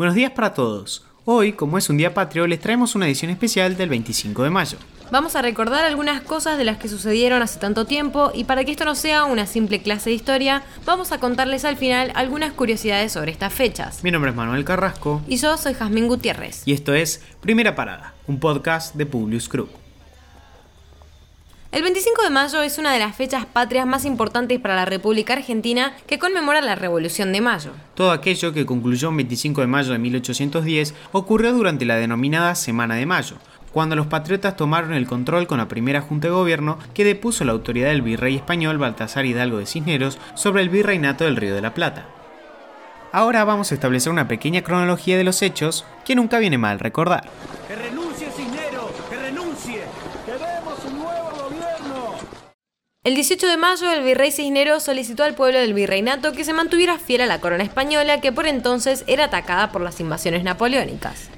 Buenos días para todos. Hoy, como es un día patrio, les traemos una edición especial del 25 de mayo. Vamos a recordar algunas cosas de las que sucedieron hace tanto tiempo y para que esto no sea una simple clase de historia, vamos a contarles al final algunas curiosidades sobre estas fechas. Mi nombre es Manuel Carrasco. Y yo soy Jazmín Gutiérrez. Y esto es Primera Parada, un podcast de Publius Group. El 25 de mayo es una de las fechas patrias más importantes para la República Argentina que conmemora la Revolución de Mayo. Todo aquello que concluyó el 25 de mayo de 1810 ocurrió durante la denominada Semana de Mayo, cuando los patriotas tomaron el control con la primera junta de gobierno que depuso la autoridad del virrey español Baltasar Hidalgo de Cisneros sobre el virreinato del Río de la Plata. Ahora vamos a establecer una pequeña cronología de los hechos que nunca viene mal recordar. El 18 de mayo, el virrey Cisneros solicitó al pueblo del virreinato que se mantuviera fiel a la corona española, que por entonces era atacada por las invasiones napoleónicas.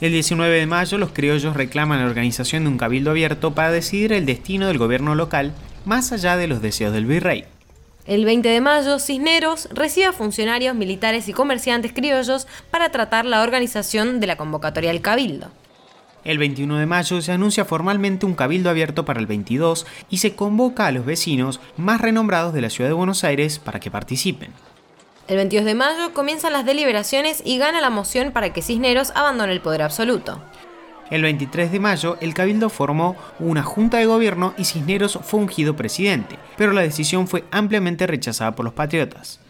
El 19 de mayo, los criollos reclaman la organización de un cabildo abierto para decidir el destino del gobierno local, más allá de los deseos del virrey. El 20 de mayo, Cisneros recibe a funcionarios, militares y comerciantes criollos para tratar la organización de la convocatoria del cabildo. El 21 de mayo se anuncia formalmente un cabildo abierto para el 22 y se convoca a los vecinos más renombrados de la ciudad de Buenos Aires para que participen. El 22 de mayo comienzan las deliberaciones y gana la moción para que Cisneros abandone el poder absoluto. El 23 de mayo, el Cabildo formó una junta de gobierno y Cisneros fue ungido presidente, pero la decisión fue ampliamente rechazada por los patriotas.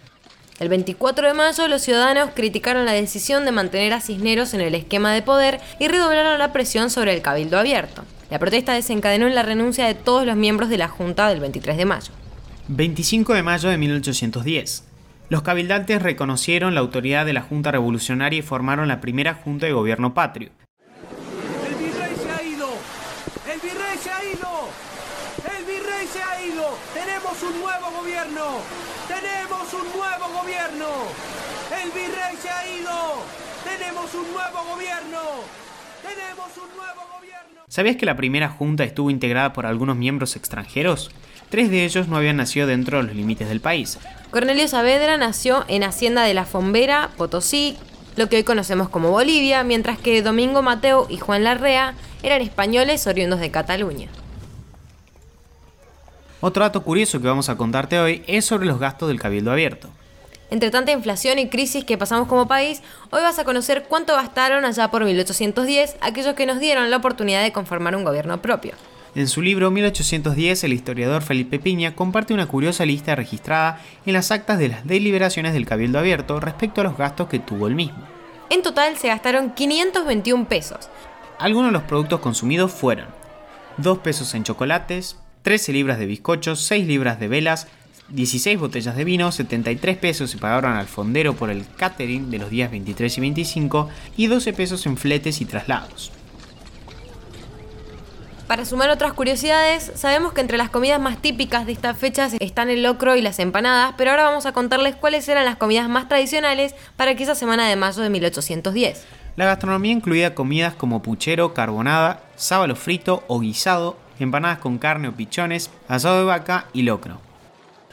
El 24 de mayo los ciudadanos criticaron la decisión de mantener a Cisneros en el esquema de poder y redoblaron la presión sobre el cabildo abierto. La protesta desencadenó en la renuncia de todos los miembros de la Junta del 23 de mayo. 25 de mayo de 1810. Los cabildantes reconocieron la autoridad de la Junta Revolucionaria y formaron la primera Junta de Gobierno Patrio. ¡El virrey se ha ido! ¡El virrey se ha ido! ¡El virrey se ha ido! ¡Tenemos un nuevo gobierno! ¡Tenemos un nuevo gobierno! ¡El virrey se ha ido! ¡Tenemos un nuevo gobierno! ¡Tenemos un nuevo gobierno! ¿Sabías que la primera junta estuvo integrada por algunos miembros extranjeros? Tres de ellos no habían nacido dentro de los límites del país. Cornelio Saavedra nació en Hacienda de la Fombera, Potosí, lo que hoy conocemos como Bolivia, mientras que Domingo Mateo y Juan Larrea eran españoles oriundos de Cataluña. Otro dato curioso que vamos a contarte hoy es sobre los gastos del cabildo abierto. Entre tanta inflación y crisis que pasamos como país, hoy vas a conocer cuánto gastaron allá por 1810 aquellos que nos dieron la oportunidad de conformar un gobierno propio. En su libro 1810, el historiador Felipe Piña comparte una curiosa lista registrada en las actas de las deliberaciones del Cabildo Abierto respecto a los gastos que tuvo el mismo. En total se gastaron 521 pesos. Algunos de los productos consumidos fueron 2 pesos en chocolates, 13 libras de bizcochos, 6 libras de velas, 16 botellas de vino, 73 pesos se pagaron al fondero por el catering de los días 23 y 25 y 12 pesos en fletes y traslados. Para sumar otras curiosidades, sabemos que entre las comidas más típicas de estas fechas están el locro y las empanadas, pero ahora vamos a contarles cuáles eran las comidas más tradicionales para aquella semana de mayo de 1810. La gastronomía incluía comidas como puchero, carbonada, sábalo frito o guisado, empanadas con carne o pichones, asado de vaca y locro.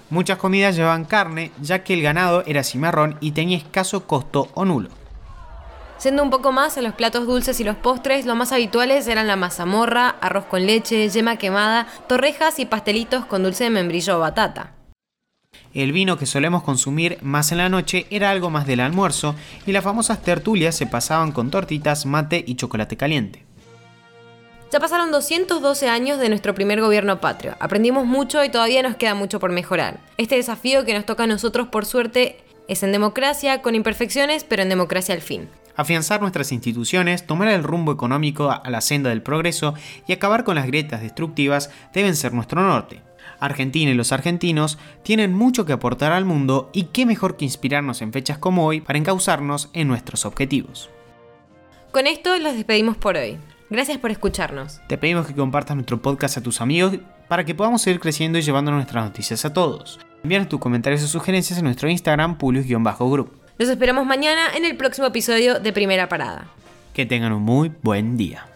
Muchas comidas llevaban carne, ya que el ganado era cimarrón y tenía escaso costo o nulo. Siendo un poco más en los platos dulces y los postres, lo más habituales eran la mazamorra, arroz con leche, yema quemada, torrejas y pastelitos con dulce de membrillo o batata. El vino que solemos consumir más en la noche era algo más del almuerzo y las famosas tertulias se pasaban con tortitas, mate y chocolate caliente. Ya pasaron 212 años de nuestro primer gobierno patrio. Aprendimos mucho y todavía nos queda mucho por mejorar. Este desafío que nos toca a nosotros, por suerte, es en democracia, con imperfecciones, pero en democracia al fin. Afianzar nuestras instituciones, tomar el rumbo económico a la senda del progreso y acabar con las grietas destructivas deben ser nuestro norte. Argentina y los argentinos tienen mucho que aportar al mundo y qué mejor que inspirarnos en fechas como hoy para encauzarnos en nuestros objetivos. Con esto los despedimos por hoy. Gracias por escucharnos. Te pedimos que compartas nuestro podcast a tus amigos para que podamos seguir creciendo y llevando nuestras noticias a todos. Envíanos tus comentarios o sugerencias en nuestro Instagram, Pulius-Group. Los esperamos mañana en el próximo episodio de Primera Parada. Que tengan un muy buen día.